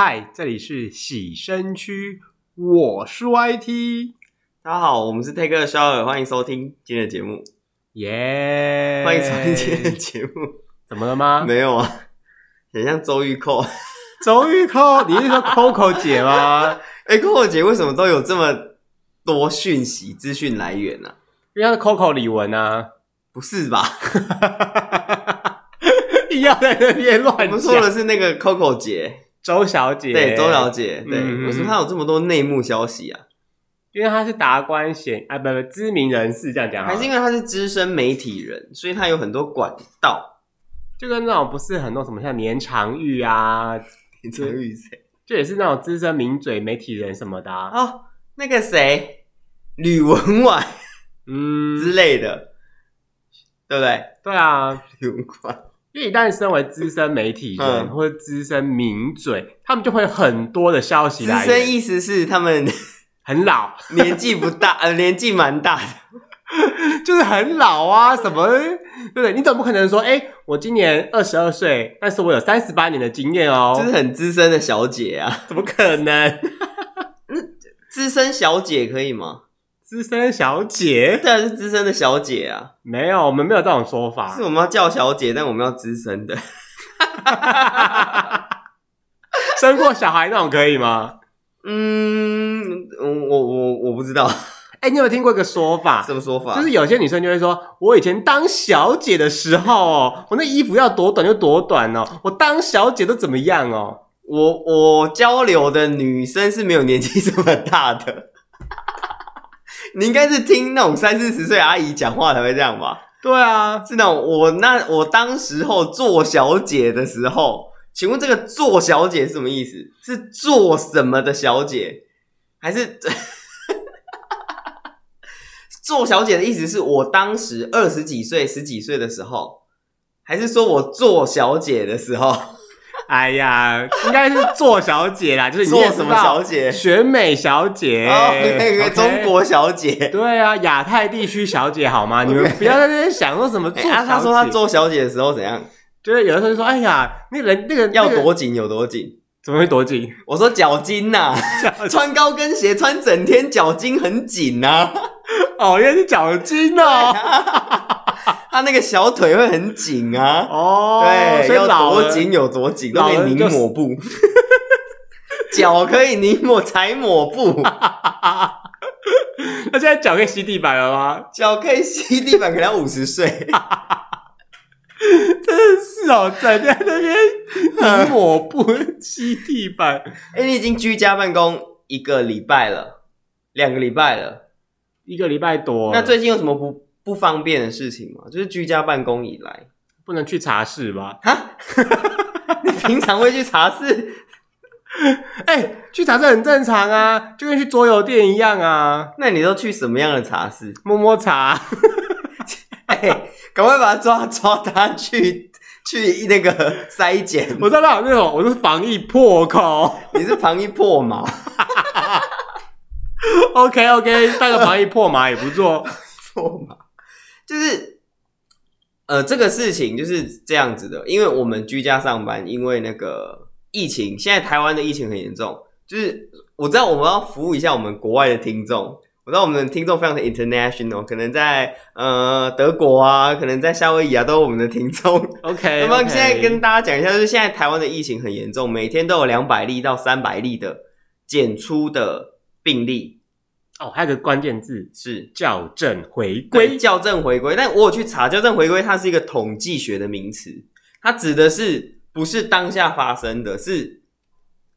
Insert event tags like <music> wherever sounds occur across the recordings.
嗨，这里是洗身区，我是 YT。大家好，我们是 Take a Shower，欢迎收听今天的节目。耶、欢迎收听今天的节目。怎么了吗？没有啊，很像周玉蔻。周玉蔻，你是说 Coco 姐吗？<laughs> 哎、欸、，Coco 姐为什么都有这么多讯息、资讯来源呢、啊？因为她是 Coco 李玟啊。不是吧？<laughs> 一样在那边乱讲。我们说的是那个 Coco 姐，周小姐。对，周小姐。对，嗯、为什么她有这么多内幕消息啊？因为她是达官显啊，不不，知名人士这样讲。还是因为她是资深媒体人，所以她有很多管道。就跟那种不是很多什么像年长玉啊，年长玉谁？就也是那种资深名嘴媒体人什么的啊。哦，那个谁，吕文婉，嗯之类的。对不对？对啊，有关。因为一旦身为资深媒体人、嗯、或者资深名嘴，他们就会很多的消息来源。资深意思是他们很老，年纪不大，呃，年纪蛮大的，<laughs> 就是很老啊，什么？对不对？你总不可能说，哎，我今年二十二岁，但是我有三十八年的经验哦，就是很资深的小姐啊？怎么可能？<laughs> 资深小姐可以吗？资深小姐，<laughs> 当然是资深的小姐啊！没有，我们没有这种说法。是我们要叫小姐，但我们要资深的。<laughs> 生过小孩那种可以吗？嗯，我我我我不知道。<laughs> 哎、欸，你有没有听过一个说法？什么说法？就是有些女生就会说，我以前当小姐的时候哦，我那衣服要多短就多短哦，我当小姐都怎么样哦？我我交流的女生是没有年纪这么大的。你应该是听那种三四十岁阿姨讲话才会这样吧？对啊，是那种我那我当时候做小姐的时候，请问这个做小姐是什么意思？是做什么的小姐？还是 <laughs> 做小姐的意思是我当时二十几岁、十几岁的时候，还是说我做小姐的时候？哎呀，应该是做小姐啦，<laughs> 就是你做什么小姐？选美小姐，哦，那个中国小姐，对啊，亚太地区小姐好吗 <laughs> 你们不要在那边想说什么做 <laughs> 小姐。欸啊、他说他做小姐的时候怎样？就是有的时候就说，哎呀，那人那个要多紧有多紧？怎么会多紧？我说脚筋呐，穿高跟鞋穿整天脚筋很紧呐。哦，原来是脚筋哦。他那个小腿会很紧啊，哦，对，所以老要多紧有多紧，都可以拧抹布，<laughs> 脚可以拧抹踩抹布。<laughs> 那现在脚可以吸地板了吗？脚可以吸地板，可能要五十岁。<laughs> 真的是哦，在在那边拧抹布吸地板。哎、欸，你已经居家办公一个礼拜了，两个礼拜了，一个礼拜多。那最近有什么不？不方便的事情嘛，就是居家办公以来，不能去茶室吧？哈，<laughs> 你平常会去茶室？<laughs> 哎、欸，去茶室很正常啊，就跟去桌游店一样啊。那你都去什么样的茶室？摸摸茶。<laughs> 哎、欸，赶快把他抓抓他去去那个筛检。我知道那种，我是防疫破口，你是防疫破码。OK OK，带个防疫破码也不错，破码。就是，呃，这个事情就是这样子的，因为我们居家上班，因为那个疫情，现在台湾的疫情很严重。就是我知道我们要服务一下我们国外的听众，我知道我们的听众非常的 international，可能在呃德国啊，可能在夏威夷啊，都是我们的听众。OK，<laughs> 那么现在跟大家讲一下，就是现在台湾的疫情很严重，每天都有两百例到三百例的检出的病例。哦，还有个关键字是校正回归。校正回归，但我有去查校正回归，它是一个统计学的名词，它指的是不是当下发生的，是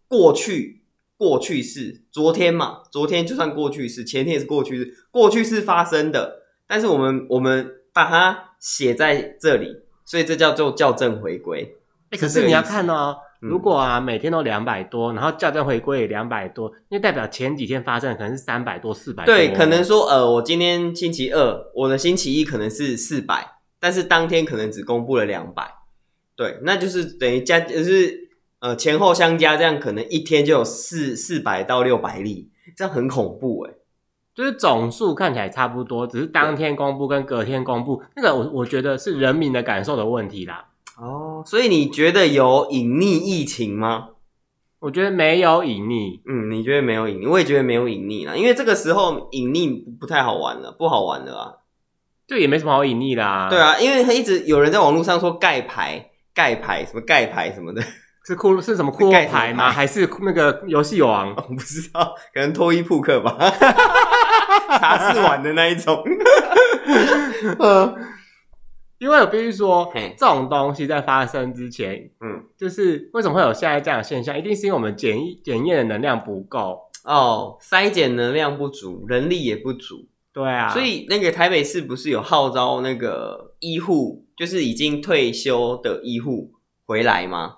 过去过去式，昨天嘛，昨天就算过去式，前天也是过去式，过去式发生的，但是我们我们把它写在这里，所以这叫做校正回归。欸，可是你要看哦。如果啊，每天都两百多，然后校正回归也两百多，那代表前几天发生的可能是三百多、四百多。对，可能说呃，我今天星期二，我的星期一可能是四百，但是当天可能只公布了两百。对，那就是等于加，就是呃前后相加，这样可能一天就有四四百到六百例，这样很恐怖诶。就是总数看起来差不多，只是当天公布跟隔天公布，那个我我觉得是人民的感受的问题啦。哦，所以你觉得有隐匿疫情吗？我觉得没有隐匿。嗯，你觉得没有隐匿？我也觉得没有隐匿啦，因为这个时候隐匿不太好玩了，不好玩了啊。就也没什么好隐匿啦。对啊，因为他一直有人在网络上说盖牌、盖牌什么盖牌什么的，<laughs> 是库是什么库洛牌吗？还是那个游戏王？<laughs> 我不知道，可能脱衣扑克吧，茶室玩的那一种。<laughs> 嗯，因为我必须说，这种东西在发生之前，嗯，就是为什么会有现在这样的现象，一定是因为我们检检验的能量不够哦，筛检能量不足，人力也不足。对啊，所以那个台北市不是有号召那个医护，就是已经退休的医护回来吗？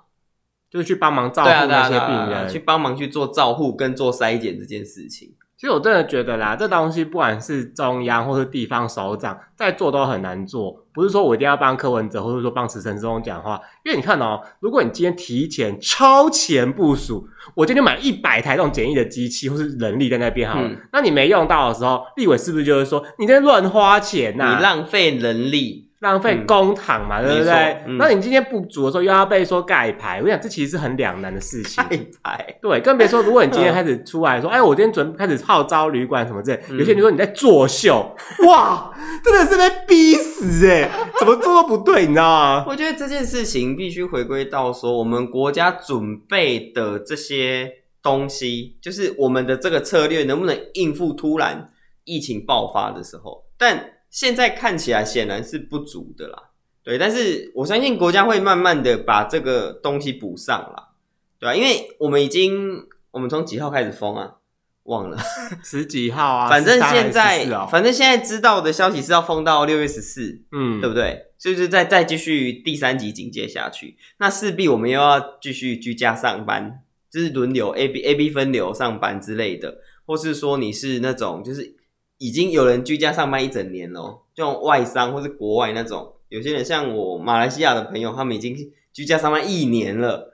就是去帮忙照顾那些病人，对啊啊啊，去帮忙去做照护跟做筛检这件事情。其实我真的觉得啦，这东西不管是中央或是地方首长在做都很难做。不是说我一定要帮柯文哲，或者说帮池承中讲话，因为你看哦，如果你今天提前超前部署，我今天就买一百台这种简易的机器或是人力在那边好了，嗯、那你没用到的时候，立委是不是就是说你在乱花钱呐、啊？你浪费人力。浪费公帑嘛，嗯、对不对？嗯、那你今天不足的时候，又要被说盖牌，我想这其实是很两难的事情。盖牌，对，更别说如果你今天开始出来说，<laughs> 哎，我今天准备开始号召旅馆什么之类，嗯、有些人说你在作秀，<laughs> 哇，真的是被逼死哎、欸，怎么做都不对，你知道吗？我觉得这件事情必须回归到说，我们国家准备的这些东西，就是我们的这个策略能不能应付突然疫情爆发的时候，但。现在看起来显然是不足的啦，对，但是我相信国家会慢慢的把这个东西补上啦，对吧？因为我们已经，我们从几号开始封啊？忘了 <laughs> 十几号啊？<laughs> 反正现在，反正现在知道的消息是要封到六月十四，嗯，对不对？就是再再继续第三级警戒下去，那势必我们又要继续居家上班，就是轮流 A B A B 分流上班之类的，或是说你是那种就是。已经有人居家上班一整年了，这种外商或是国外那种，有些人像我马来西亚的朋友，他们已经居家上班一年了。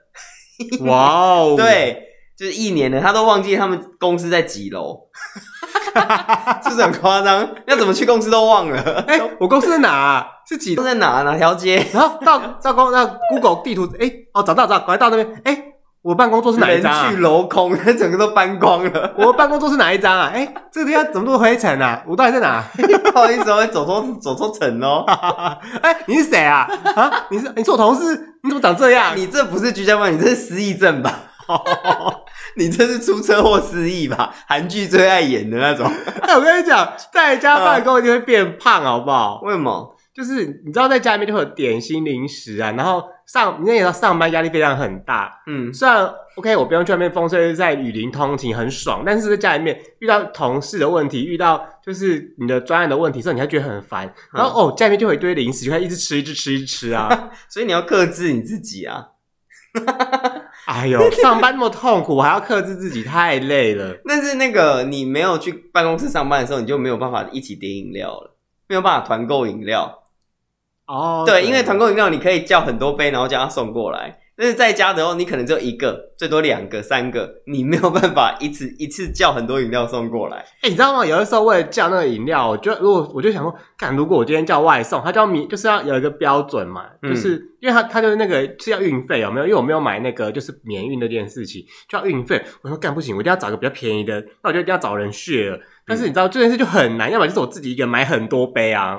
哇哦，<laughs> 对，就是一年了，他都忘记他们公司在几楼，<laughs> 是不是很夸张？要怎么去公司都忘了。哎、欸，我公司在哪、啊？是几楼？在哪？哪条街？然后到到公那 Google 地图，哎、欸，哦，找到找到，赶快到那边，哎、欸。我办公桌是哪一张啊？人去楼空，<laughs> 整个都搬光了。我办公桌是哪一张啊？哎、欸，这个地方怎么都灰尘啊？我到底在哪？<laughs> 不好意思，我走错走错层哦。<laughs> 哎、欸，你是谁啊？啊，你是你是我同事？你怎么长这样？你这不是居家办，你这是失忆症吧？你这是出车祸失忆吧？韩剧最爱演的那种。哎、欸，我跟你讲，在家办公一定会变胖，好不好？为什么？就是你知道，在家里面就会有点心零食啊，然后上你也知道上班压力非常很大，嗯，虽然 OK 我不用去外面风吹日晒雨淋通勤很爽，但是在家里面遇到同事的问题，遇到就是你的专案的问题时候，你还觉得很烦，然后、嗯、哦家里面就会有一堆零食，就会一直吃一直吃一直吃啊，<laughs> 所以你要克制你自己啊，哎呦，上班那么痛苦，我还要克制自己，太累了。<laughs> 但是那个你没有去办公室上班的时候，你就没有办法一起点饮料了，没有办法团购饮料。哦，对，因为团购饮料你可以叫很多杯，然后叫他送过来。但是在家的话，你可能只有一个，最多两个、三个，你没有办法一次一次叫很多饮料送过来。哎、欸，你知道吗？有的时候为了叫那个饮料，我就如果我就想说，看如果我今天叫外送，他叫米就是要有一个标准嘛，嗯、就是因为他他就是那个是要运费有没有？因为我没有买那个就是免运那件事情，就要运费。我说干不行，我一定要找一个比较便宜的，那我就一定要找人 share。但是你知道这件事就很难，要么就是我自己一个人买很多杯啊。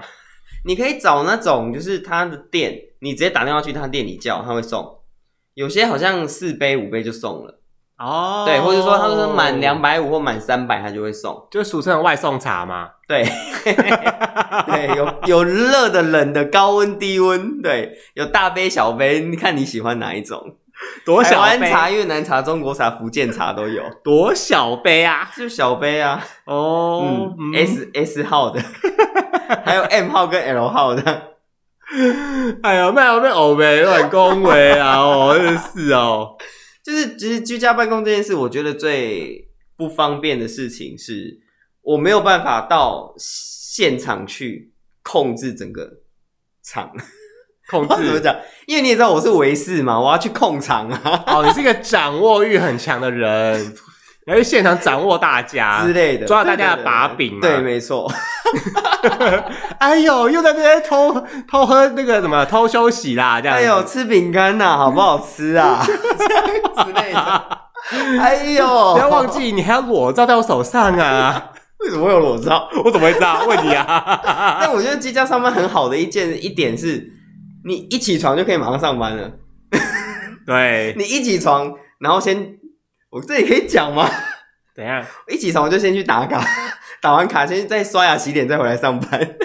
你可以找那种就是他的店，你直接打电话去他店里叫，他会送。有些好像四杯五杯就送了哦，对，或者说他说满两百五或满三百他就会送，就俗称外送茶嘛。对，<laughs> 对，有有热的、冷的、高温、低温，对，有大杯、小杯，你看你喜欢哪一种？<laughs> 多小杯？台湾茶、越南茶、中国茶、福建茶都有。<laughs> 多小杯啊？就小杯啊。哦，嗯嗯、S S 号的。<laughs> 还有 M 号跟 L 号的，哎呦，没有被欧美乱恭维啊！哦，真是哦，就是其实居家办公这件事，我觉得最不方便的事情是，我没有办法到现场去控制整个场，控制怎么讲？因为你也知道我是维士嘛，我要去控场啊。哦，你是一个掌握欲很强的人。<laughs> 要去现场掌握大家之类的，抓大家的把柄嘛。对，没错。<laughs> 哎呦，又在这边偷偷喝那个什么偷休息啦，这样。哎呦，吃饼干呐，好不好吃啊？<laughs> 之类的。哎呦，不要忘记你还要裸照在我手上啊！为什么会有裸照？我怎么会知道？问你啊！但我觉得居家上班很好的一件一点是，你一起床就可以马上上班了。<laughs> 对，你一起床，然后先，我这里可以讲吗？怎样？一起床我就先去打卡，<laughs> 打完卡先再刷牙洗脸，再回来上班。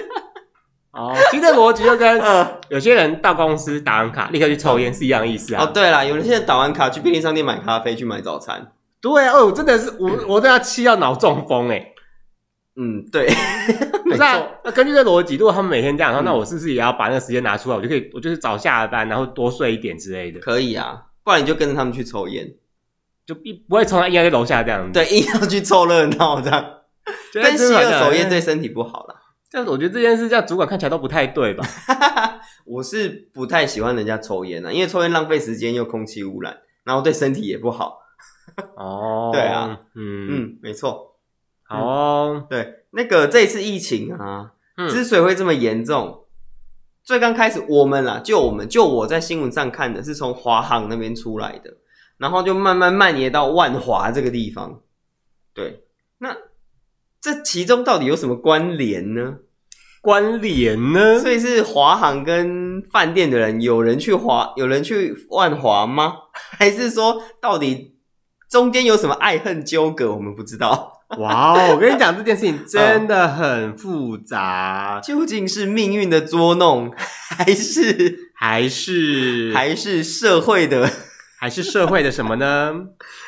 哦，其实这逻辑就跟 <laughs> 有些人到公司打完卡立刻去抽烟是一样的意思啊。哦，对啦，有些人打完卡去便利商店买咖啡，去买早餐。对哦，真的是我，我都要气到脑中风哎。嗯，对，不是啊。那根据这逻辑，如果他们每天这样说，那我是不是也要把那个时间拿出来？我就可以，我就是早下班，然后多睡一点之类的。可以啊，不然你就跟着他们去抽烟，就一不会从他硬要在楼下这样子。对，硬要去凑热闹这样，跟吸二手烟对身体不好啦。但是我觉得这件事，这样主管看起来都不太对吧？<laughs> 我是不太喜欢人家抽烟啊，因为抽烟浪费时间又空气污染，然后对身体也不好。哦，<laughs> 对啊，嗯嗯，没错。好哦，对，那个这一次疫情啊，嗯、之所以会这么严重，最刚开始我们啦，就我们就我在新闻上看的是从华航那边出来的，然后就慢慢蔓延到万华这个地方。对，那。这其中到底有什么关联呢？关联呢？所以是华航跟饭店的人，有人去华，有人去万华吗？<laughs> 还是说到底中间有什么爱恨纠葛？我们不知道。<laughs> 哇哦，我跟你讲，这件事情真的很复杂，<laughs> 究竟是命运的捉弄，还是 <laughs> 还是还是社会的，还是社会的什么呢？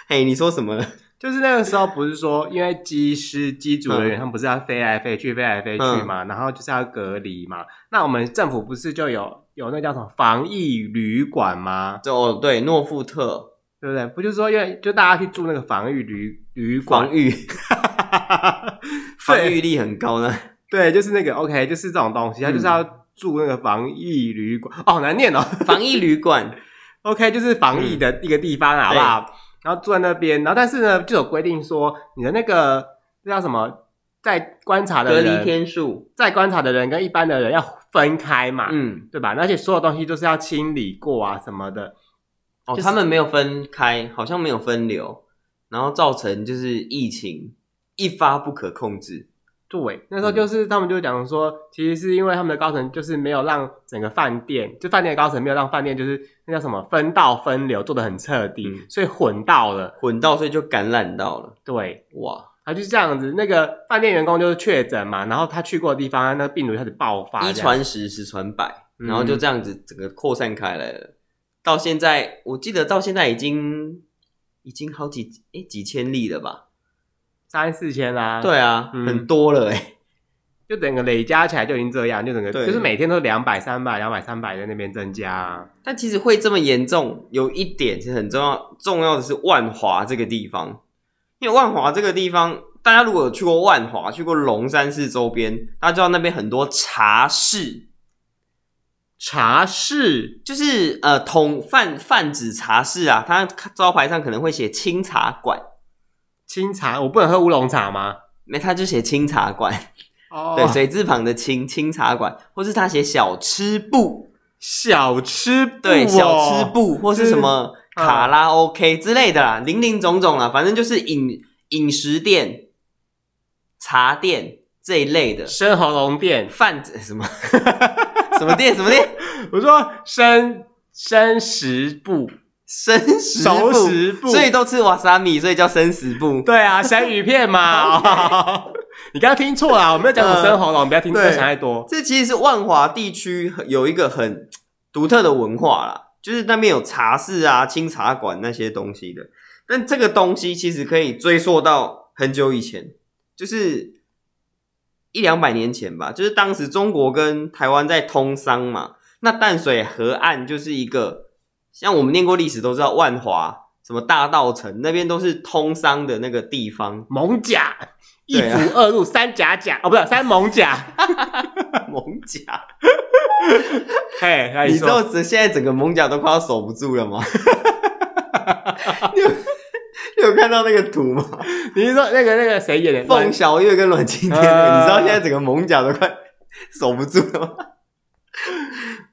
嘿，你说什么呢？就是那个时候，不是说因为机师、机组人员他们不是要飞来飞去、飞来飞去嘛，然后就是要隔离嘛。那我们政府不是就有有那叫什么防疫旅馆吗？就对，诺富特，对不对？不就是说，因为就大家去住那个防御旅旅馆，防御，<laughs> 防御力很高呢。对，就是那个 OK，就是这种东西，他就是要住那个防疫旅馆。哦，好难念哦，<laughs> 防疫旅馆，OK，就是防疫的一个地方，好不好？然后住在那边，然后但是呢，就有规定说，你的那个那叫什么，在观察的人隔离天数，在观察的人跟一般的人要分开嘛，嗯，对吧？而且所有东西都是要清理过啊什么的。哦，就是、他们没有分开，好像没有分流，然后造成就是疫情一发不可控制。对，那时候就是他们就讲说，其实是因为他们的高层就是没有让整个饭店，就饭店的高层没有让饭店就是那叫什么分道分流做的很彻底，嗯、所以混到了，混到所以就感染到了。对，哇，他就是这样子，那个饭店员工就是确诊嘛，然后他去过的地方，那个病毒开始爆发，一传十，十传百，然后就这样子整个扩散开来了。嗯、到现在，我记得到现在已经已经好几诶几千例了吧。三四千啦，对啊，嗯、很多了诶，<laughs> 就整个累加起来就已经这样，就整个就是每天都两百、三百、两百、三百在那边增加、啊。但其实会这么严重，有一点是很重要，重要的是万华这个地方，因为万华这个地方，大家如果有去过万华，去过龙山寺周边，大家知道那边很多茶室，茶室。就是呃，统泛泛指茶室啊，它招牌上可能会写清茶馆。清茶，我不能喝乌龙茶吗？没，他就写清茶馆。哦，<laughs> 对，水字旁的清清茶馆，或是他写小吃部，小吃部、哦，对，小吃部，或是什么卡拉 OK 之类的啦，林林总总啦，反正就是饮饮食店、茶店这一类的，生喉咙店、饭什么 <laughs> 什么店什么店？<laughs> 我说生生食部。生食熟食部，所以都吃瓦萨米，所以叫生食部。对啊，生鱼片嘛。<laughs> <laughs> 你刚刚听错了，我没有讲什么生喉咙，不要听，不要想太多。这其实是万华地区有一个很独特的文化啦，就是那边有茶室啊、清茶馆那些东西的。但这个东西其实可以追溯到很久以前，就是一两百年前吧。就是当时中国跟台湾在通商嘛，那淡水河岸就是一个。像我们念过历史都知道，万华什么大道城那边都是通商的那个地方。蒙甲一府二路三甲甲哦，不是三艋舺，艋舺。嘿，<laughs> 你知道这现在整个艋舺都快要守不住了吗？<laughs> 你 <laughs> 有看到那个图吗？你是说那个那个谁演的？凤小月跟阮经天？你知道现在整个蒙甲都快守不住了吗？<laughs>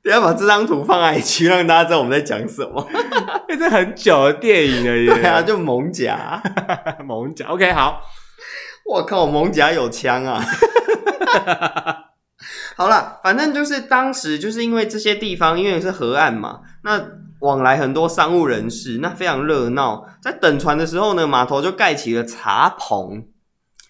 等下把这张图放在一起，让大家知道我们在讲什么。<laughs> 这是很久的电影了耶，对啊，就蒙甲，蒙甲。OK，好。我靠，蒙甲有枪啊！好了，反正就是当时就是因为这些地方，因为是河岸嘛，那往来很多商务人士，那非常热闹。在等船的时候呢，码头就盖起了茶棚。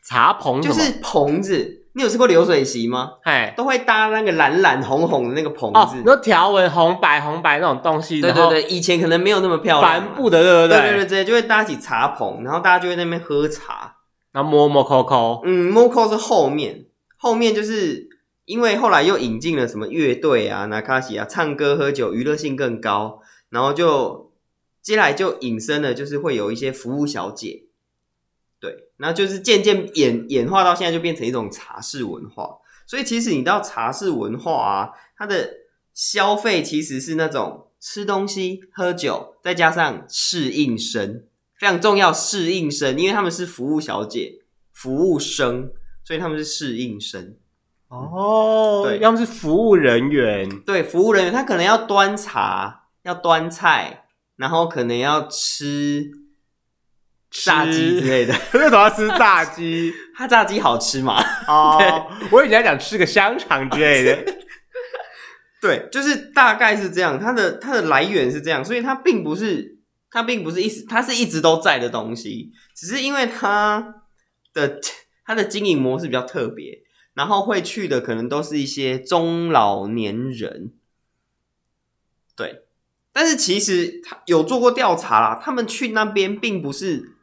茶棚就是棚子。你有吃过流水席吗？哎，都会搭那个蓝蓝红红的那个棚子，哦，有条纹红白红白那种东西。对对对，以前可能没有那么漂亮，帆布的，对不对？对对对，直接就会搭起茶棚，然后大家就会在那边喝茶，然后摸摸抠抠。嗯，摸抠是后面，后面就是。因为后来又引进了什么乐队啊、那卡西啊，唱歌喝酒，娱乐性更高，然后就接下来就引申了，就是会有一些服务小姐，对，然后就是渐渐演演化到现在就变成一种茶室文化。所以其实你知道茶室文化啊，它的消费其实是那种吃东西、喝酒，再加上侍应生，非常重要。侍应生，因为他们是服务小姐、服务生，所以他们是侍应生。哦，对，要么是服务人员，对，服务人员他可能要端茶，要端菜，然后可能要吃炸鸡之类的。<laughs> 为什么要吃炸鸡？<laughs> 他炸鸡好吃嘛？<laughs> 哦，对我以前想吃个香肠之类的。对，就是大概是这样，它的它的来源是这样，所以它并不是它并不是一直它是一直都在的东西，只是因为它的它的经营模式比较特别。然后会去的可能都是一些中老年人，对。但是其实他有做过调查啦，他们去那边并不是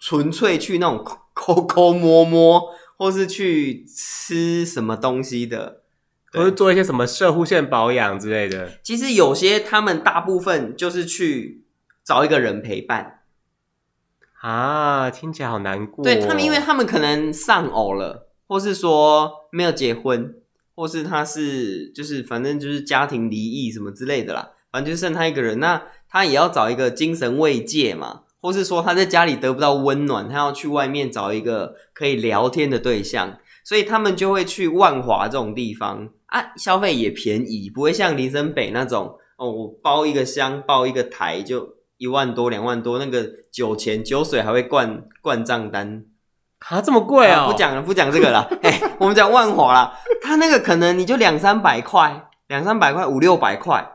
纯粹去那种 <laughs> 抠抠摸摸，或是去吃什么东西的，或是做一些什么射护线保养之类的。其实有些他们大部分就是去找一个人陪伴啊，听起来好难过。对他们，因为他们可能丧偶了。或是说没有结婚，或是他是就是反正就是家庭离异什么之类的啦，反正就剩他一个人，那他也要找一个精神慰藉嘛，或是说他在家里得不到温暖，他要去外面找一个可以聊天的对象，所以他们就会去万华这种地方啊，消费也便宜，不会像林森北那种哦，我包一个箱，包一个台就一万多两万多，那个酒钱酒水还会灌灌账单。啊，这么贵啊、哦！不讲了，不讲这个了。<laughs> 哎，我们讲万华啦，他那个可能你就两三百块，两三百块，五六百块，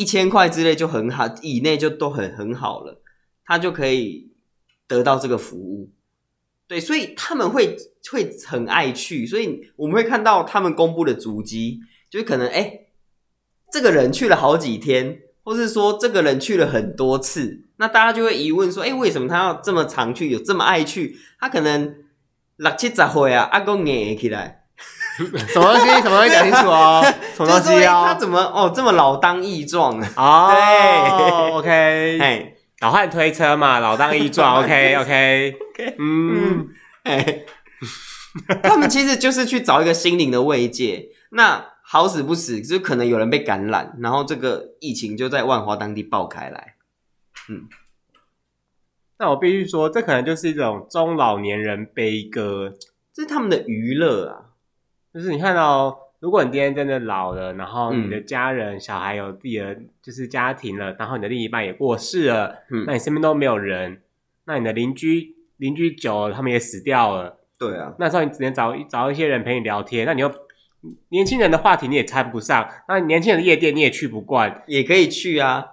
一千块之类就很好，以内就都很很好了，他就可以得到这个服务。对，所以他们会会很爱去，所以我们会看到他们公布的足迹，就是可能哎，这个人去了好几天。或是说这个人去了很多次，那大家就会疑问说：哎，为什么他要这么常去，有这么爱去？他可能六七十岁啊，阿公硬起来，<laughs> 什么东西？什么东西讲清楚哦？什么东西啊？他怎么哦这么老当益壮啊？哦，<laughs> 对，OK，哎，老汉推车嘛，老当益壮，<laughs> OK，OK，嗯，哎，他们其实就是去找一个心灵的慰藉，那。好死不死，就可能有人被感染，然后这个疫情就在万华当地爆开来。嗯，那我必须说，这可能就是一种中老年人悲歌，这是他们的娱乐啊。就是你看到，如果你今天真的老了，然后你的家人、嗯、小孩有自己的就是家庭了，然后你的另一半也过世了，嗯，那你身边都没有人，那你的邻居邻居久了，他们也死掉了，对啊，那时候你只能找找一些人陪你聊天，那你又。年轻人的话题你也参不上，那年轻人的夜店你也去不惯，也可以去啊。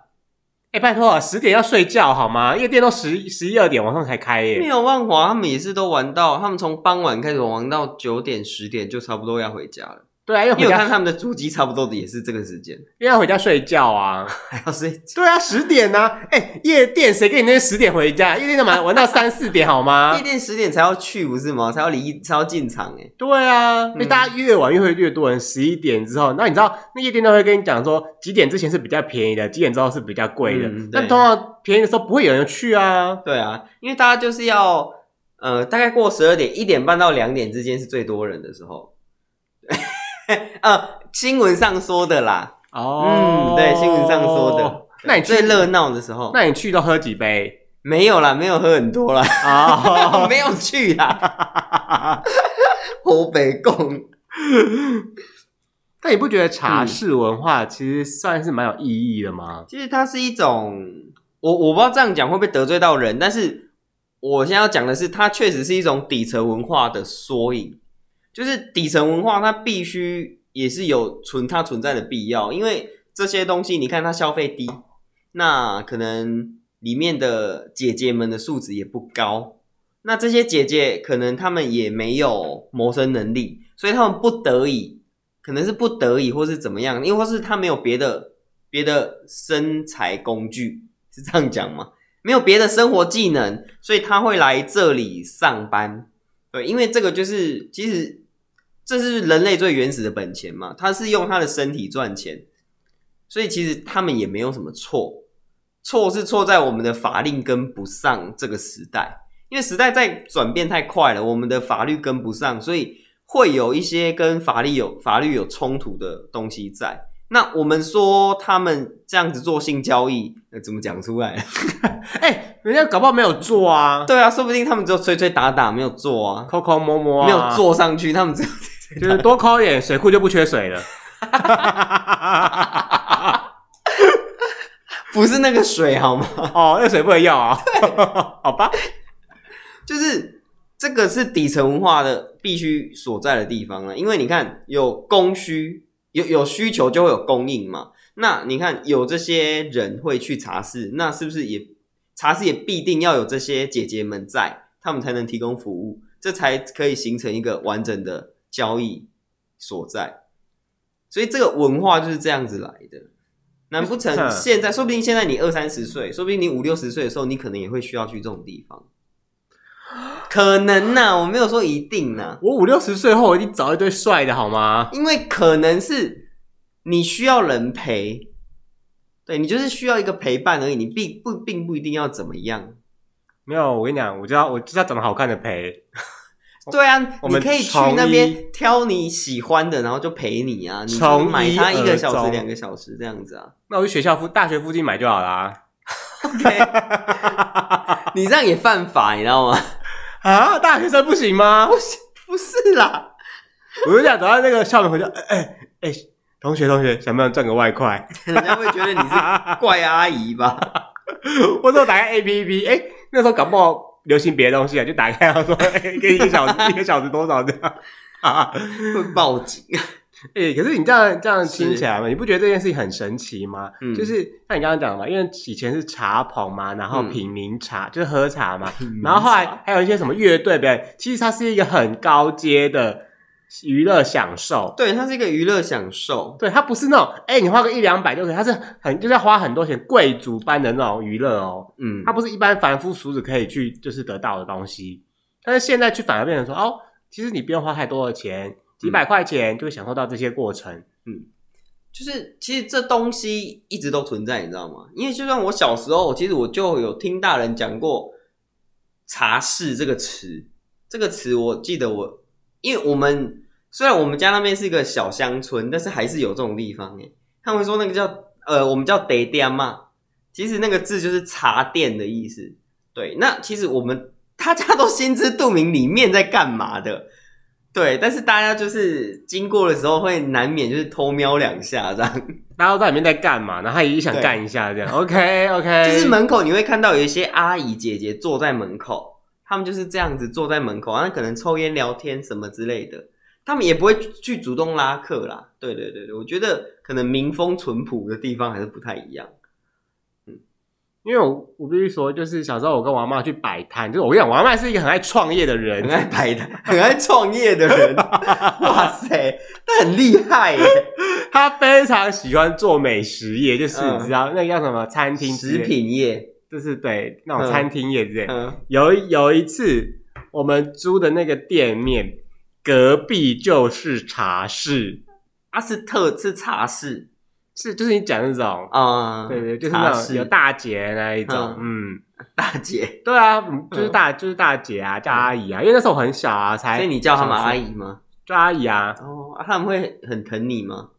哎、拜托啊，十点要睡觉好吗？夜店都十十一二点晚上才开耶。没有办法，他们也是都玩到，他们从傍晚开始玩到九点十点，就差不多要回家了。对啊，因为我看他们的主机差不多的也是这个时间，因为要回家睡觉啊，<laughs> 还要睡。对啊，十点呢、啊？哎、欸，夜店谁跟你那天十点回家？夜店干嘛玩到三四点好吗？夜店十点才要去不是吗？才要离才要进场哎。对啊，因为大家越晚越会越多人。十一点之后，那你知道那夜店都会跟你讲说几点之前是比较便宜的，几点之后是比较贵的。那、嗯、通常便宜的时候不会有人去啊。对啊，因为大家就是要呃，大概过十二点，一点半到两点之间是最多人的时候。<laughs> 呃，新闻上说的啦。哦，嗯，对，新闻上说的。那你最热闹的时候，那你去都喝几杯？没有啦，没有喝很多啦。哦，<laughs> 没有去啦。<laughs> 湖北贡。但你不觉得茶室文化其实算是蛮有意义的吗？嗯、其实它是一种，我我不知道这样讲会不会得罪到人，但是我现在要讲的是，它确实是一种底层文化的缩影。就是底层文化，它必须也是有存它存在的必要，因为这些东西，你看它消费低，那可能里面的姐姐们的素质也不高，那这些姐姐可能她们也没有谋生能力，所以她们不得已，可能是不得已，或是怎么样，因为或是她没有别的别的生财工具，是这样讲吗？没有别的生活技能，所以她会来这里上班。对，因为这个就是其实。这是人类最原始的本钱嘛？他是用他的身体赚钱，所以其实他们也没有什么错，错是错在我们的法令跟不上这个时代，因为时代在转变太快了，我们的法律跟不上，所以会有一些跟法律有法律有冲突的东西在。那我们说他们这样子做性交易，那怎么讲出来？<laughs> 哎、欸，人家搞不好没有做啊。对啊，说不定他们只有吹吹打打，没有做啊，抠抠摸摸，没有坐上去，他们只有。<laughs> 就是多抠一点，水库就不缺水了。不是那个水好吗？哦，那水不能要啊。<laughs> 好吧，就是这个是底层文化的必须所在的地方了。因为你看，有供需，有有需求就会有供应嘛。那你看，有这些人会去茶室，那是不是也茶室也必定要有这些姐姐们在，他们才能提供服务，这才可以形成一个完整的。交易所在，所以这个文化就是这样子来的。难不成现在，说不定现在你二三十岁，说不定你五六十岁的时候，你可能也会需要去这种地方。可能呐、啊，我没有说一定呐、啊。我五六十岁后，我一定找一堆帅的，好吗？因为可能是你需要人陪，对，你就是需要一个陪伴而已，你并不并不一定要怎么样。没有，我跟你讲，我就要我就要长得好看的陪。对啊，你可以去那边挑你喜欢的，然后就陪你啊，你买它一个小时、两个小时这样子啊。那我去学校附大学附近买就好啦。OK，<laughs> 你这样也犯法，你知道吗？啊，大学生不行吗？不是，不是啦。我就想走到那个校门口，就哎哎哎，同学同学，想不想赚个外快？人家会觉得你是怪阿姨吧？<laughs> 我打开 APP，哎，那时候搞不好。流行别的东西啊，就打开然后说，<laughs> 哎、欸，给你一个小时，一个小时多少这样啊？<laughs> 会报警？<laughs> 哎、欸，可是你这样这样听起来嘛，你不觉得这件事情很神奇吗？嗯，就是像你刚刚讲的嘛，因为以前是茶棚嘛，然后品茗茶、嗯、就是喝茶嘛，然后后来还有一些什么乐队，对，其实它是一个很高阶的。娱乐享受，对，它是一个娱乐享受，对，它不是那种，哎、欸，你花个一两百就可以，它是很就是要花很多钱，贵族般的那种娱乐哦，嗯，它不是一般凡夫俗子可以去就是得到的东西，但是现在去反而变成说，哦，其实你不用花太多的钱，几百块钱就会享受到这些过程，嗯，就是其实这东西一直都存在，你知道吗？因为就算我小时候，其实我就有听大人讲过“茶室”这个词，这个词我记得我。因为我们虽然我们家那边是一个小乡村，但是还是有这种地方诶。他们说那个叫呃，我们叫茶店嘛，其实那个字就是茶店的意思。对，那其实我们大家都心知肚明里面在干嘛的。对，但是大家就是经过的时候会难免就是偷瞄两下这样，<laughs> 大家都在里面在干嘛？然后他也想干一下这样。OK OK，就是门口你会看到有一些阿姨姐姐坐在门口。他们就是这样子坐在门口，然后可能抽烟聊天什么之类的，他们也不会去主动拉客啦。对对对对，我觉得可能民风淳朴的地方还是不太一样。嗯，因为我我必须说，就是小时候我跟我阿嬷去摆摊，就是我跟你讲，我阿嬷是一个很爱创业的人，很爱摆摊，很爱创业的人。<laughs> 哇塞，他很厉害耶！他非常喜欢做美食业，就是你知道、嗯、那个叫什么餐厅食品业。就是对那种餐厅业之类，嗯。嗯、有有一次我们租的那个店面隔壁就是茶室，啊是特是茶室，是就是你讲那种。啊，嗯、对对，就是那种有大姐那一种，嗯，嗯，大姐，对啊，就是大就是大姐啊，叫阿姨啊，因为那时候我很小啊，才，所以你叫他们阿姨吗？叫阿姨啊，哦，啊、他们会很疼你吗？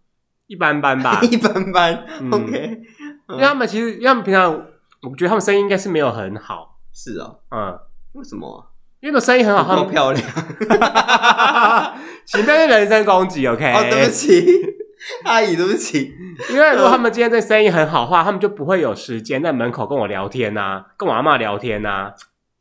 一般般吧，<laughs> 一般般、嗯、，OK，因为他们其实因为他们平常。我觉得他们声音应该是没有很好。是啊，嗯，为什么？因为我声音很好，够漂亮。请不要人身攻击，OK？<laughs> 哦，对不起。<laughs> 阿姨，对不起。因为如果他们今天这生意很好的话，他们就不会有时间在门口跟我聊天呐、啊，跟我阿妈聊天呐、啊。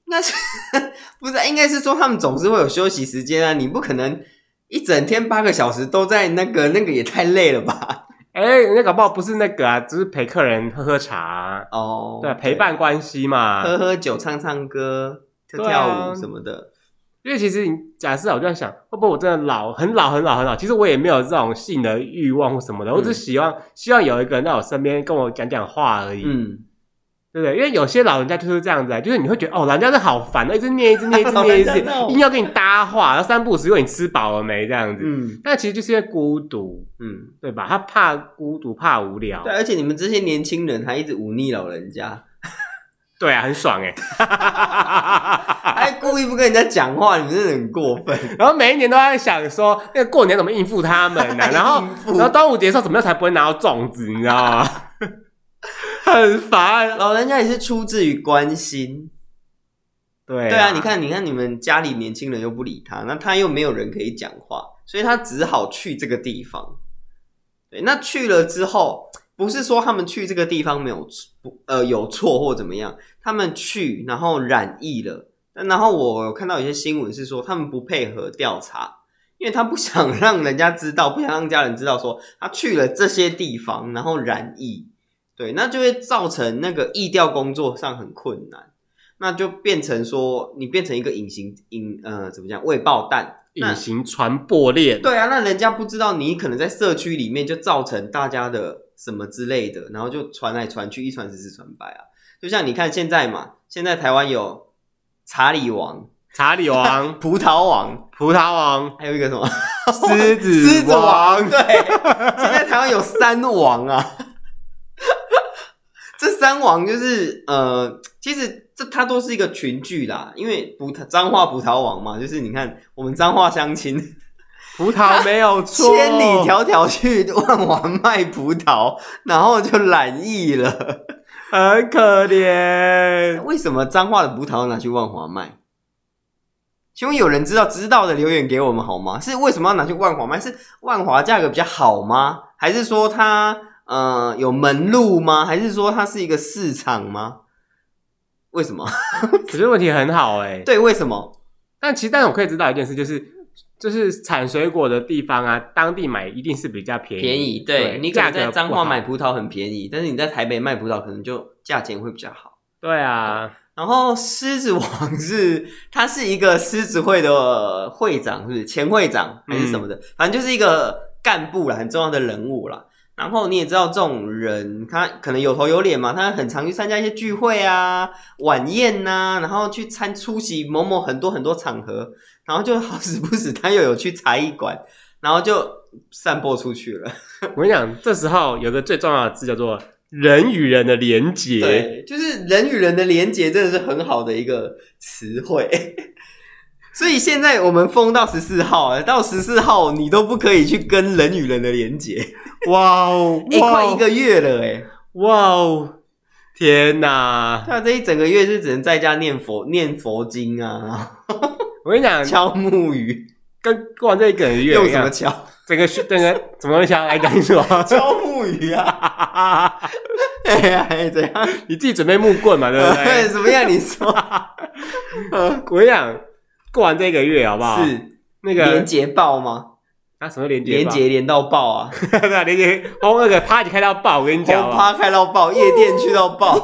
那是 <laughs> 不是应该是说他们总是会有休息时间啊？你不可能一整天八个小时都在那个那个也太累了吧？哎、欸，人家搞不好不是那个啊，只是陪客人喝喝茶、啊、哦，对，陪伴关系嘛，喝喝酒、唱唱歌、跳跳舞什么的。因为其实你假设我就在想，会不会我真的老很老很老很老？其实我也没有这种性的欲望或什么的，嗯、我只希望希望有一个人在我身边跟我讲讲话而已，嗯，对不对？因为有些老人家就是这样子啊，就是你会觉得哦，老人家是好烦的，一直念一直念一直念一直念，硬 <laughs> 要跟你搭话，然后三不五时问你吃饱了没这样子，嗯，那其实就是因为孤独，嗯，对吧？他怕孤独，怕无聊，对，而且你们这些年轻人还一直忤逆老人家。<laughs> 对啊，很爽哎！<laughs> 还故意不跟人家讲话，你们真的很过分。然后每一年都在想说，那个过年怎么应付他们呢、啊？然后，然后端午节的时候怎么样才不会拿到粽子？你知道吗？很烦。老人家也是出自于关心。对啊，对啊，你看，你看，你们家里年轻人又不理他，那他又没有人可以讲话，所以他只好去这个地方。对，那去了之后。不是说他们去这个地方没有不呃有错或怎么样，他们去然后染疫了，然后我看到有些新闻是说他们不配合调查，因为他不想让人家知道，不想让家人知道说他去了这些地方然后染疫，对，那就会造成那个疫调工作上很困难，那就变成说你变成一个隐形隐呃怎么讲未爆弹，隐形传播链，对啊，那人家不知道你可能在社区里面就造成大家的。什么之类的，然后就传来传去，一传十，十传百啊！就像你看现在嘛，现在台湾有查理王、查理王、<laughs> 葡萄王、葡萄王，还有一个什么 <laughs> 狮子狮子王。对，现在台湾有三王啊！这三王就是呃，其实这它都是一个群聚啦，因为葡萄彰化葡萄王嘛，就是你看我们彰化相亲。葡萄没有错，<laughs> 千里迢迢去万华卖葡萄，然后就染疫了，很可怜。为什么彰化的葡萄拿去万华卖？请问有人知道知道的留言给我们好吗？是为什么要拿去万华卖？是万华价格比较好吗？还是说它呃有门路吗？还是说它是一个市场吗？为什么？可是问题很好哎、欸。<laughs> 对，为什么？但其实，但是我可以知道一件事，就是。就是产水果的地方啊，当地买一定是比较便宜。便宜，对，对你可能在彰化买葡萄很便宜，但是你在台北卖葡萄可能就价钱会比较好。对啊，然后狮子王是他是一个狮子会的会长，是不是前会长还是什么的？嗯、反正就是一个干部啦，很重要的人物啦。然后你也知道，这种人他可能有头有脸嘛，他很常去参加一些聚会啊、晚宴呐、啊，然后去参出席某某很多很多场合。然后就好死不死，他又有去茶艺馆，然后就散播出去了。我跟你讲，这时候有个最重要的字叫做“人与人的连结”，对，就是人与人的连结，真的是很好的一个词汇。所以现在我们封到十四号，到十四号你都不可以去跟人与人的连接。<laughs> 哇哦，欸、快一个月了，哎，哇哦，天哪！他这一整个月是只能在家念佛念佛经啊。<laughs> 我跟你讲，敲木鱼跟过完这一个月用什么敲？整个整个怎么敲？来讲说，<laughs> 敲木鱼啊！哎呀，怎样？你自己准备木棍嘛，对不对？怎么样？你说？我跟你讲，过完这个月好不好？是那个连结爆吗？啊，什么连结？连结连到爆啊！对啊，连结哦那个 party 开到爆，我跟你讲，红趴开到爆，夜店去到爆，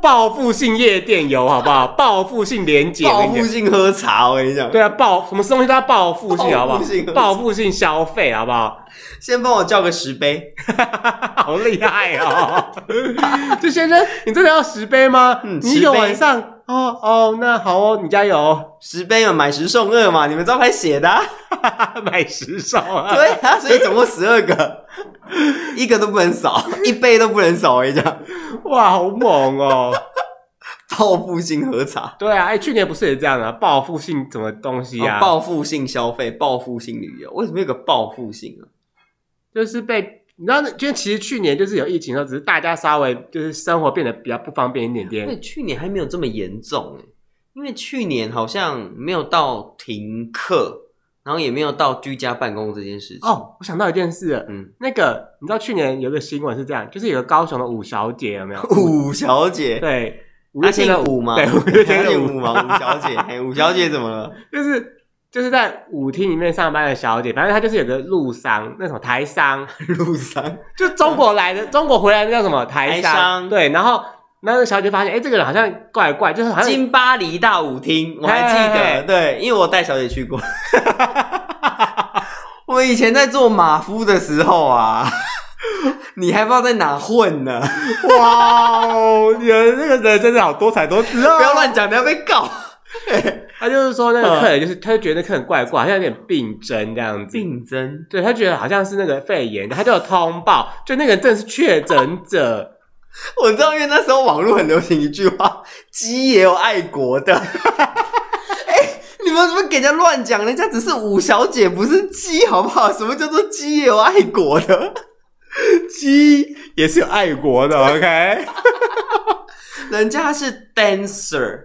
报复性夜店游，好不好？报复性连结，报复性喝茶，我跟你讲。对啊，报什么东西都要报复性，好不好？报复性消费，好不好？先帮我叫个十杯，好厉害哦！这先生，你真的要十杯吗？嗯，你有晚上哦哦，那好哦，你加油，十杯嘛，买十送二嘛，你们招牌写的，<laughs> 买十送二，对啊，所以总共十二个，<laughs> 一个都不能少，一杯都不能少，我跟你讲，哇，好猛哦！<laughs> 报复性喝茶，对啊，哎，去年不是也这样啊？报复性什么东西啊？报复性消费，报复性旅游，为什么有个报复性啊？就是被你知道，就其实去年就是有疫情的时候，只是大家稍微就是生活变得比较不方便一点点。因为去年还没有这么严重，因为去年好像没有到停课，然后也没有到居家办公这件事情。哦，我想到一件事了，嗯，那个你知道去年有个新闻是这样，就是有个高雄的五小姐有没有？五小姐，对，她姓五吗？对，五月天的武吗？五小姐，哎，武小姐怎么了？<laughs> 就是。就是在舞厅里面上班的小姐，反正她就是有个陆商，那什么台商，路商，就中国来的，中国回来的叫什么台商？台商对，然后那个小姐发现，哎、欸，这个人好像怪怪，就是好像金巴黎大舞厅，我还记得，嘿嘿嘿对，因为我带小姐去过。<laughs> 我以前在做马夫的时候啊，你还不知道在哪混呢？哇哦，你的那个人真的好多彩多姿哦！不要乱讲，不要被告。<laughs> 他就是说那个客人，就是他就觉得那客人怪怪，好像有点病症这样子。病症？对，他觉得好像是那个肺炎，他就有通报，就那个人真的是确诊者。<laughs> 我知道，因为那时候网络很流行一句话：“鸡也有爱国的。<laughs> ”哎，你们怎么给人家乱讲？人家只是五小姐，不是鸡，好不好？什么叫做鸡也有爱国的？鸡也是有爱国的，OK？人家是 dancer。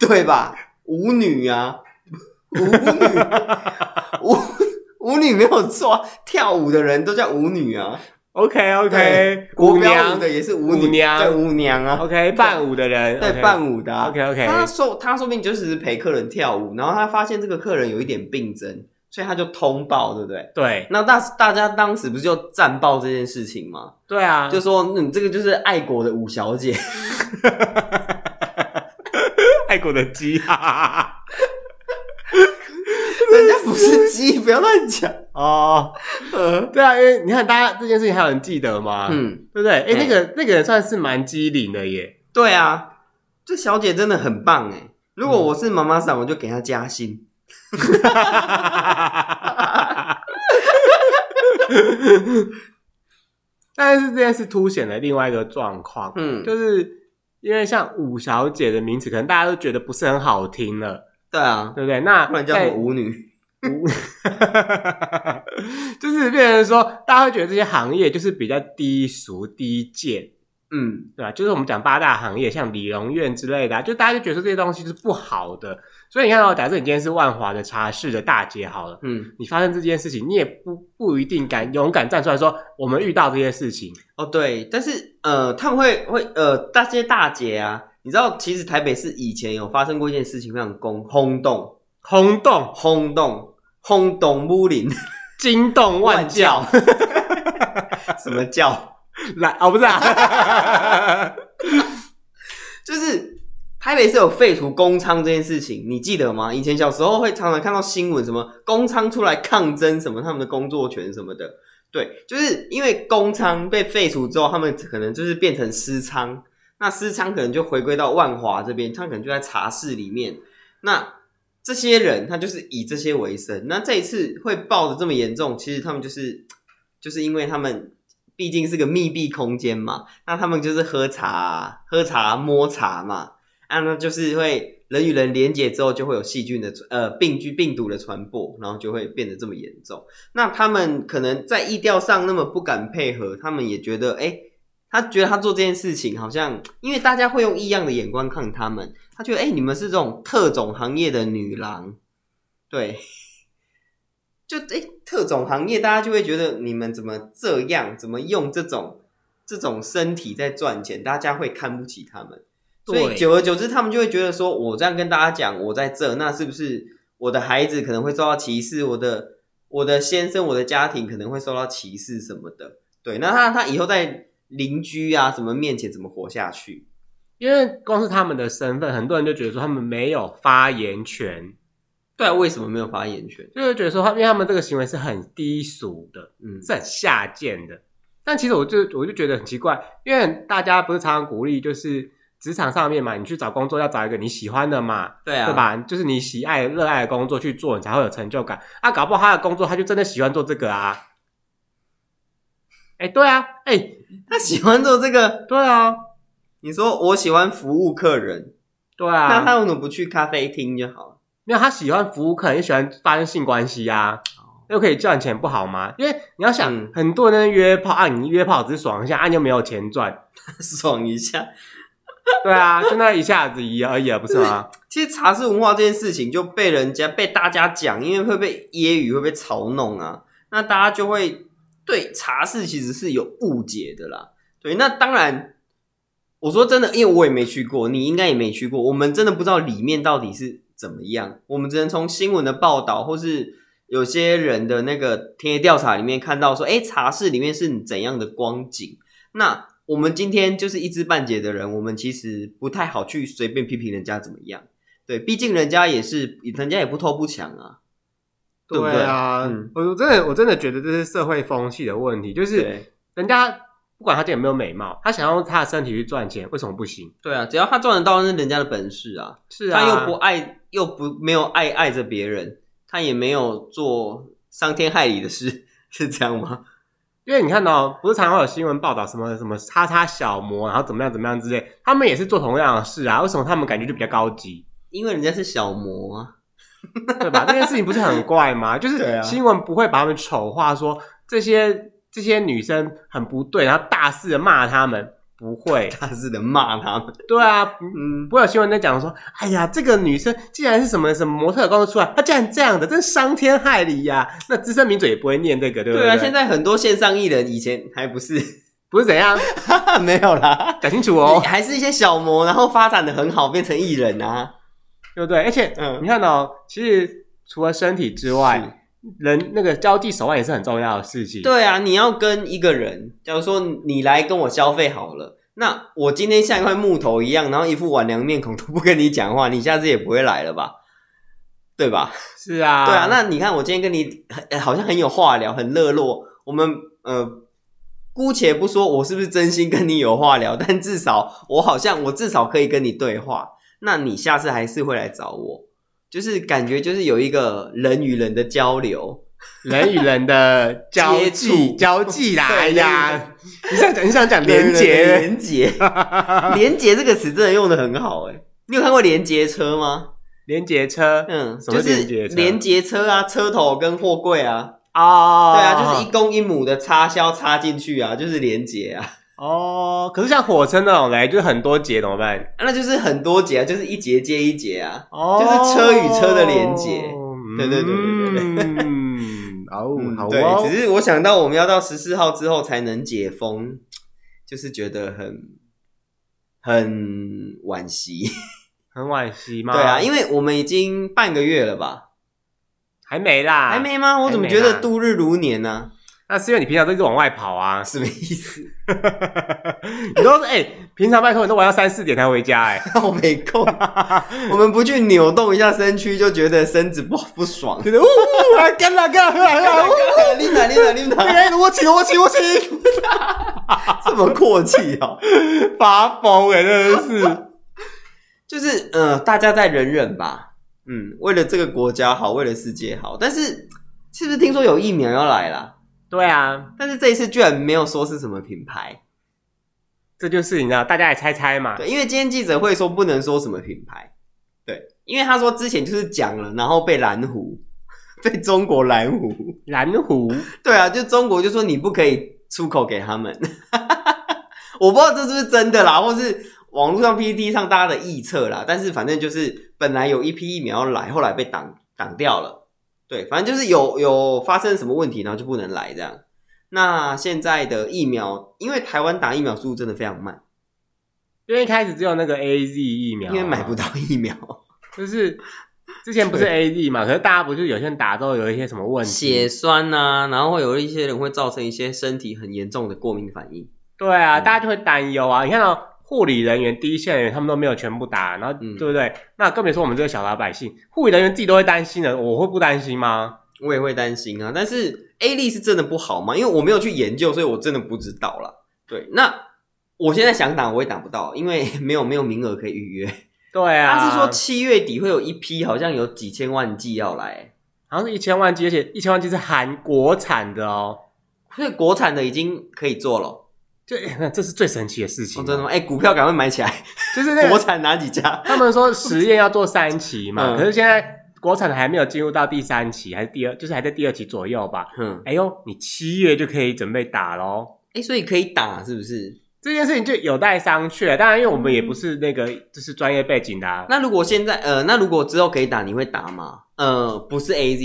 对吧？舞女啊，舞女，舞舞女没有错，跳舞的人都叫舞女啊。OK OK，国标舞的也是舞舞娘，对舞娘啊。OK，伴舞的人，对伴舞的。OK OK，他说他说不定就是陪客人跳舞，然后他发现这个客人有一点病症，所以他就通报，对不对？对。那大大家当时不是就战报这件事情吗？对啊，就说嗯，这个就是爱国的五小姐。<laughs> 爱国的鸡，哈哈哈，人家不是鸡，不要乱讲哦。嗯，对啊，因为你看，大家这件事情还有人记得吗？嗯，对不对？哎、欸，那个那个人算是蛮机灵的耶。对啊，这小姐真的很棒哎。如果我是妈妈桑，我就给她加薪。哈哈哈哈哈！但是这件事凸显了另外一个状况，嗯，就是。因为像五小姐的名字，可能大家都觉得不是很好听了。对啊，对不对？那不然叫舞女，舞 <laughs> 就是变成说，大家会觉得这些行业就是比较低俗、低贱，嗯，对吧？就是我们讲八大行业，像理容院之类的，啊，就大家就觉得这些东西是不好的。所以你看到，假设你今天是万华的茶室的大姐好了，嗯，你发生这件事情，你也不不一定敢勇敢站出来说我们遇到这些事情哦。对，但是呃，他们会会呃，那些大姐啊，你知道，其实台北市以前有发生过一件事情，非常轰轰动、轰动、轰动、轰动武林，惊动万教，<laughs> 什么教？来哦，不是啊，<laughs> 就是。台北是有废除公娼这件事情，你记得吗？以前小时候会常常看到新闻，什么公娼出来抗争，什么他们的工作权什么的。对，就是因为公娼被废除之后，他们可能就是变成私娼，那私娼可能就回归到万华这边，他可能就在茶室里面。那这些人他就是以这些为生。那这一次会爆得这么严重，其实他们就是就是因为他们毕竟是个密闭空间嘛，那他们就是喝茶、喝茶、摸茶嘛。啊，那就是会人与人连接之后，就会有细菌的呃病菌病毒的传播，然后就会变得这么严重。那他们可能在意调上那么不敢配合，他们也觉得，哎，他觉得他做这件事情好像，因为大家会用异样的眼光看他们，他觉得，哎，你们是这种特种行业的女郎，对，就哎特种行业，大家就会觉得你们怎么这样，怎么用这种这种身体在赚钱，大家会看不起他们。所以久而久之，他们就会觉得说，我这样跟大家讲，我在这，那是不是我的孩子可能会受到歧视？我的我的先生，我的家庭可能会受到歧视什么的？对，那他他以后在邻居啊什么面前怎么活下去？因为光是他们的身份，很多人就觉得说他们没有发言权。对啊，为什么没有发言权？就是觉得说他，因为他们这个行为是很低俗的，嗯，是很下贱的。但其实我就我就觉得很奇怪，因为大家不是常常鼓励就是。职场上面嘛，你去找工作要找一个你喜欢的嘛，对啊，对吧？就是你喜爱、热爱的工作去做，你才会有成就感。啊，搞不好他的工作他就真的喜欢做这个啊。哎，对啊，哎，他喜欢做这个，对啊。你说我喜欢服务客人，对啊，那他为什么不去咖啡厅就好了？因为他喜欢服务客人，也喜欢发生性关系啊，又可以赚钱，不好吗？因为你要想，嗯、很多人约炮啊，你约炮只是爽一下，啊，你又没有钱赚，<laughs> 爽一下。对啊，就那一下子而已，不是吗？<laughs> 其实茶室文化这件事情就被人家被大家讲，因为会被揶揄，会被嘲弄啊，那大家就会对茶室其实是有误解的啦。对，那当然，我说真的，因为我也没去过，你应该也没去过，我们真的不知道里面到底是怎么样，我们只能从新闻的报道或是有些人的那个田野调查里面看到说，哎，茶室里面是怎样的光景，那。我们今天就是一知半解的人，我们其实不太好去随便批评人家怎么样。对，毕竟人家也是，人家也不偷不抢啊，对不对？对啊，嗯，我真的我真的觉得这是社会风气的问题，就是人家不管他今天有没有美貌，他想用他的身体去赚钱，为什么不行？对啊，只要他赚得到，那是人家的本事啊。是啊，他又不爱，又不没有爱爱着别人，他也没有做伤天害理的事，是这样吗？因为你看到，不是常常会有新闻报道什么什么叉叉小魔，然后怎么样怎么样之类，他们也是做同样的事啊。为什么他们感觉就比较高级？因为人家是小魔啊，<laughs> 对吧？这件事情不是很怪吗？就是新闻不会把他们丑化，说这些这些女生很不对，然后大肆的骂他们。不会 <laughs> 大肆的骂他们。对啊，嗯，不会有新闻在讲说，哎呀，这个女生既然是什么什么模特刚刚出来，她竟然这样的，真伤天害理呀！那资深名嘴也不会念这个，对不对？对啊，现在很多线上艺人以前还不是不是怎样，<laughs> 没有啦，讲清楚哦，还是一些小模，然后发展的很好，变成艺人啊，对不对？而且，嗯，你看哦，其实除了身体之外，人那个交际手腕也是很重要的事情。对啊，你要跟一个人，假如说你来跟我消费好了，那我今天像一块木头一样，然后一副顽良面孔都不跟你讲话，你下次也不会来了吧？对吧？是啊，对啊。那你看我今天跟你很好像很有话聊，很热络。我们呃，姑且不说我是不是真心跟你有话聊，但至少我好像我至少可以跟你对话。那你下次还是会来找我。就是感觉就是有一个人与人的交流，人与人的交际交际啦，哎呀，你想讲你想讲连接连接 <laughs> 连接这个词真的用的很好哎，你有看过连接车吗？连接车，嗯，就是连接车啊，车头跟货柜啊，哦，对啊，就是一公一母的插销插进去啊，就是连接啊。哦，可是像火车那种嘞，就是很多节怎么办？那就是很多节啊，就是一节接一节啊，哦，就是车与车的连接。对对对对对，嗯，哦，好，<laughs> 对，只是我想到我们要到十四号之后才能解封，就是觉得很很惋惜，很惋惜吗？对啊，因为我们已经半个月了吧？还没啦，还没吗？我怎么觉得度日如年呢？那是因为你平常都是往外跑啊，什么意思？<laughs> 你说哎、欸，平常拜托你都玩到三四点才回家哎、<laughs> 欸，我没空。<laughs> 我们不去扭动一下身躯，就觉得身子不不爽。觉得呜呜，干啦干啦干啦，琳达琳达琳达，哎，我请我请我请，这么阔气哦，发疯哎，真的是。就是呃，大家再忍忍吧。嗯，为了这个国家好，为了世界好。但是是不是听说有疫苗要来啦？对啊，但是这一次居然没有说是什么品牌，这就是你知道，大家来猜猜嘛。对，因为今天记者会说不能说什么品牌，对，因为他说之前就是讲了，然后被蓝湖，<laughs> 被中国蓝湖，蓝湖，对啊，就中国就说你不可以出口给他们，<laughs> 我不知道这是不是真的啦，或是网络上 PPT 上大家的臆测啦，但是反正就是本来有一批疫苗要来，后来被挡挡掉了。对，反正就是有有发生什么问题，然后就不能来这样。那现在的疫苗，因为台湾打疫苗速度真的非常慢，因为一开始只有那个 AZ 疫苗，因为买不到疫苗，<laughs> 就是之前不是 AZ 嘛，可是大家不是有些人打之后有一些什么问题，血栓啊，然后会有一些人会造成一些身体很严重的过敏反应。对啊，嗯、大家就会担忧啊。你看到护理人员、第一线人员，他们都没有全部打，然后、嗯、对不对？那更别说我们这个小老百姓，护理人员自己都会担心的，我会不担心吗？我也会担心啊，但是 A 力是真的不好吗？因为我没有去研究，所以我真的不知道啦。对，那我现在想打，我也打不到，因为 <laughs> 没有没有名额可以预约。对啊，他是说七月底会有一批，好像有几千万剂要来，好像是一千万剂，而且一千万剂是含国产的哦，所以国产的已经可以做了。这这是最神奇的事情，真的吗？哎，股票赶快买起来，就是那国产哪几家？<laughs> 他们说实验要做三期嘛，可是现在。国产的还没有进入到第三期，还是第二，就是还在第二期左右吧。嗯，哎呦，你七月就可以准备打喽。哎，所以可以打是不是？这件事情就有待商榷。当然，因为我们也不是那个就是专业背景的、啊。那如果现在呃，那如果之后可以打，你会打吗？呃，不是 AZ，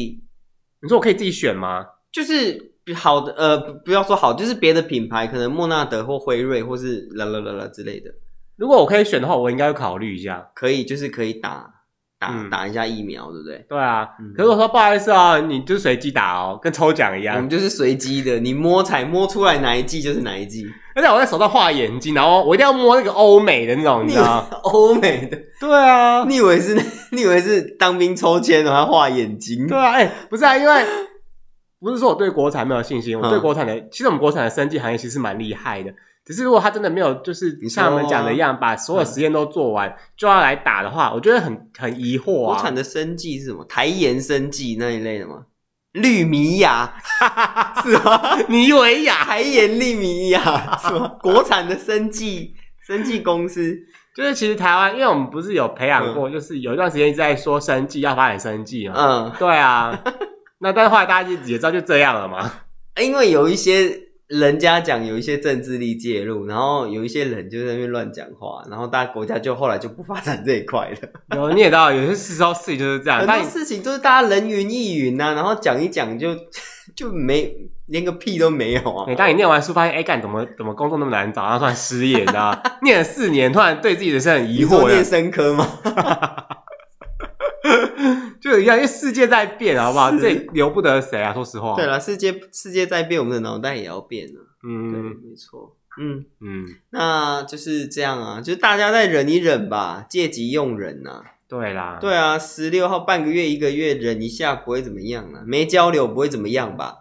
你说我可以自己选吗？就是好的呃，不要说好，就是别的品牌，可能莫纳德或辉瑞或是啦啦啦啦之类的。如果我可以选的话，我应该会考虑一下。可以，就是可以打。打、嗯、打一下疫苗，对不对？对啊。嗯、可是我说不好意思啊，你就是随机打哦，跟抽奖一样。我们就是随机的，你摸彩摸出来哪一季就是哪一季。而且我在手上画眼睛，然后我一定要摸那个欧美的那种，你知道吗？欧美的。对啊。你以为是 <laughs> 你以为是当兵抽签然后画眼睛？对啊。哎、欸，不是啊，因为不是说我对国产没有信心，我对国产的，嗯、其实我们国产的生技行业其实蛮厉害的。只是如果他真的没有，就是像我们讲的一样，把所有实验都做完，就要来打的话，我觉得很很疑惑啊。国产的生技是什么？台盐生技那一类的吗？绿米雅 <laughs> 是吗？尼维亚、台盐绿米亚是吗？国产的生技生技公司，就是其实台湾，因为我们不是有培养过，就是有一段时间一直在说生技要发展生技嘛。嗯，对啊。那但是后来大家就也知道就这样了嘛。<laughs> 因为有一些。人家讲有一些政治力介入，然后有一些人就在那边乱讲话，然后大家国家就后来就不发展这一块了。有你也知道，有些时候事情就是这样，很多事情都是大家人云亦云呐、啊，然后讲一讲就就没连个屁都没有啊。你当你念完书发现，哎、欸，干怎么怎么工作那么难找，然后突然失业，你知道 <laughs> 念了四年，突然对自己的事很疑惑。念生科吗？<laughs> 就一样，因为世界在变，好不好？这由不得谁啊！说实话。对了，世界世界在变，我们的脑袋也要变了。嗯，对，没错。嗯嗯，那就是这样啊，就是大家再忍一忍吧，借急用人呐、啊。对啦，对啊，十六号半个月一个月忍一下不会怎么样啊，没交流不会怎么样吧？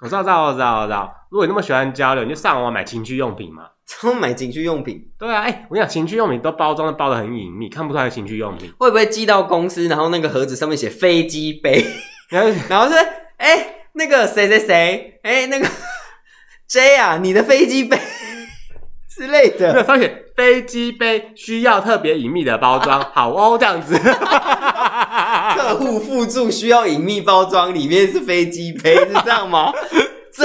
我知道，知道，知道，知道。如果你那么喜欢交流，你就上网买情趣用品嘛。怎么买情趣用品？对啊，哎、欸，我跟你讲，情趣用品都包装的包的很隐秘，看不出来的情趣用品。会不会寄到公司，然后那个盒子上面写飞机杯，<laughs> 然后然后说，哎、欸，那个谁谁谁，哎、欸，那个 J 啊，你的飞机杯 <laughs> 之类的。上面写飞机杯需要特别隐秘的包装，好哦，这样子。<laughs> 客户附注需要隐秘包装，里面是飞机杯，是这样吗？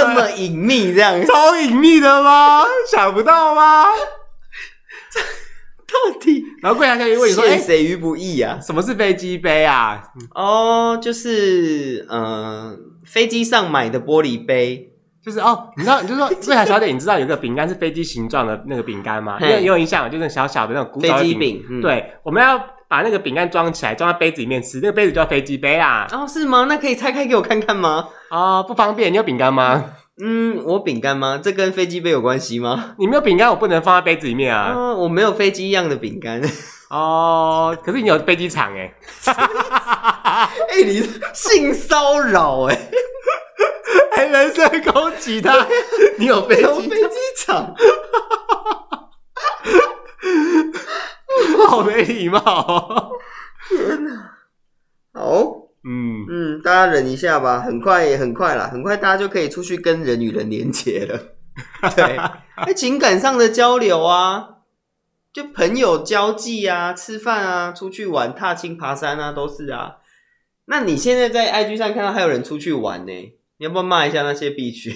这么隐秘，这样超隐秘的吗？想不到吗？到底？然后柜台小姐问你说：“陷谁于不义啊？什么是飞机杯啊？”哦，就是嗯、呃，飞机上买的玻璃杯，就是哦，你知道，就是说 <laughs> 柜台小姐，你知道有个饼干是飞机形状的那个饼干吗？因为有印象，就是小小的那种古早的飞机饼。嗯、对，我们要把那个饼干装起来，装在杯子里面吃，那个杯子叫飞机杯啊。哦，是吗？那可以拆开给我看看吗？哦，不方便。你有饼干吗？嗯，我饼干吗？这跟飞机杯有关系吗？你没有饼干，我不能放在杯子里面啊。嗯，我没有飞机一样的饼干。哦，可是你有飞机场 <laughs> 哎。哎、欸，你性骚扰 <laughs> 哎，还人身攻击他？<laughs> 你有飞机飞机场？好没礼貌！天哪，好。嗯嗯，大家忍一下吧，很快也很快啦，很快大家就可以出去跟人与人连接了。<laughs> 对，哎，情感上的交流啊，就朋友交际啊，吃饭啊，出去玩、踏青、爬山啊，都是啊。那你现在在 IG 上看到还有人出去玩呢，你要不要骂一下那些 B 区？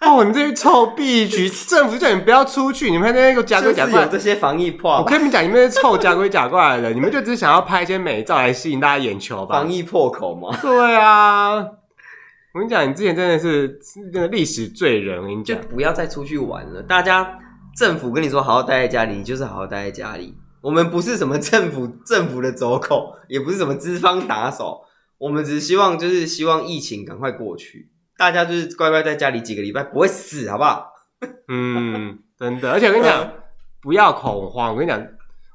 哦，你们这些臭 B 区，政府叫你们不要出去，你们还在那个假鬼假怪。有这些防疫破，我跟你们讲，你们这些臭假鬼假怪的人，你们就只是想要拍一些美照来吸引大家眼球吧？防疫破口吗？对啊，我跟你讲，你之前真的是那个历史罪人。我跟你讲，就不要再出去玩了。大家政府跟你说好好待在家里，你就是好好待在家里。我们不是什么政府政府的走狗，也不是什么资方打手，我们只是希望就是希望疫情赶快过去。大家就是乖乖在家里几个礼拜，不会死，好不好？<laughs> 嗯，真的。而且我跟你讲，呃、不要恐慌。我跟你讲，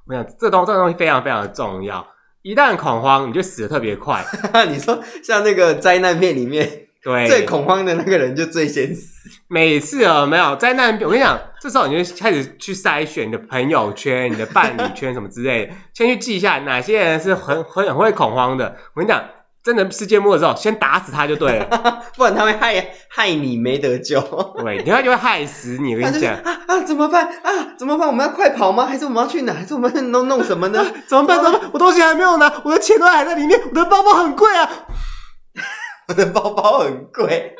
我跟你讲，这东这个东西非常非常的重要。一旦恐慌，你就死的特别快。<laughs> 你说像那个灾难片里面，对，最恐慌的那个人就最先死。每次啊，没有灾难片，我跟你讲，这时候你就开始去筛选你的朋友圈、你的伴侣圈什么之类的，先去记一下哪些人是很很很会恐慌的。我跟你讲。真的世界末日之后，先打死他就对了，<laughs> 不然他会害害你没得救。对，他就会害死你。我跟你讲啊啊，怎么办啊？怎么办？我们要快跑吗？还是我们要去哪？还是我们要弄弄什么呢？<laughs> 啊、怎么办？怎么办？我东西还没有拿，我的钱都还在里面，我的包包很贵啊！我的包包很贵。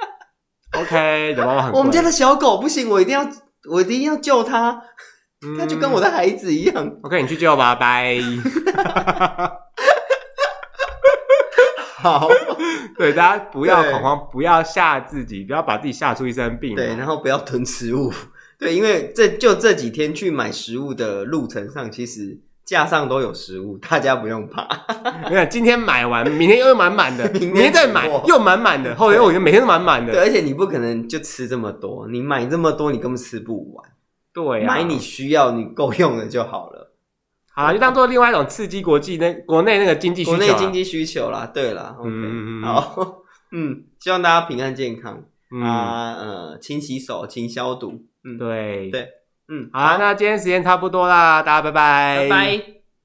OK，的包包很贵。我们家的小狗不行，我一定要我一定要救它。它就跟我的孩子一样。OK，你去救吧，拜。<laughs> 好，<laughs> 对，大家不要恐慌，不要吓自己，不要把自己吓出一身病。对，然后不要囤食物。对，因为这就这几天去买食物的路程上，其实架上都有食物，大家不用怕。你看，今天买完，明天又满满的，明天再买又满满的，后天我觉得每天都满满的对，的。而且你不可能就吃这么多，你买这么多，你根本吃不完。对啊，买你需要、你够用的就好了。好了，就当做另外一种刺激国际那国内那个经济需求啊。国内经济需求啦，对啦，OK，嗯嗯嗯好，嗯，希望大家平安健康、嗯，啊，呃，勤洗手，勤消毒，嗯，对。对，嗯，好啦，那今天时间差不多啦，大家拜拜，拜拜。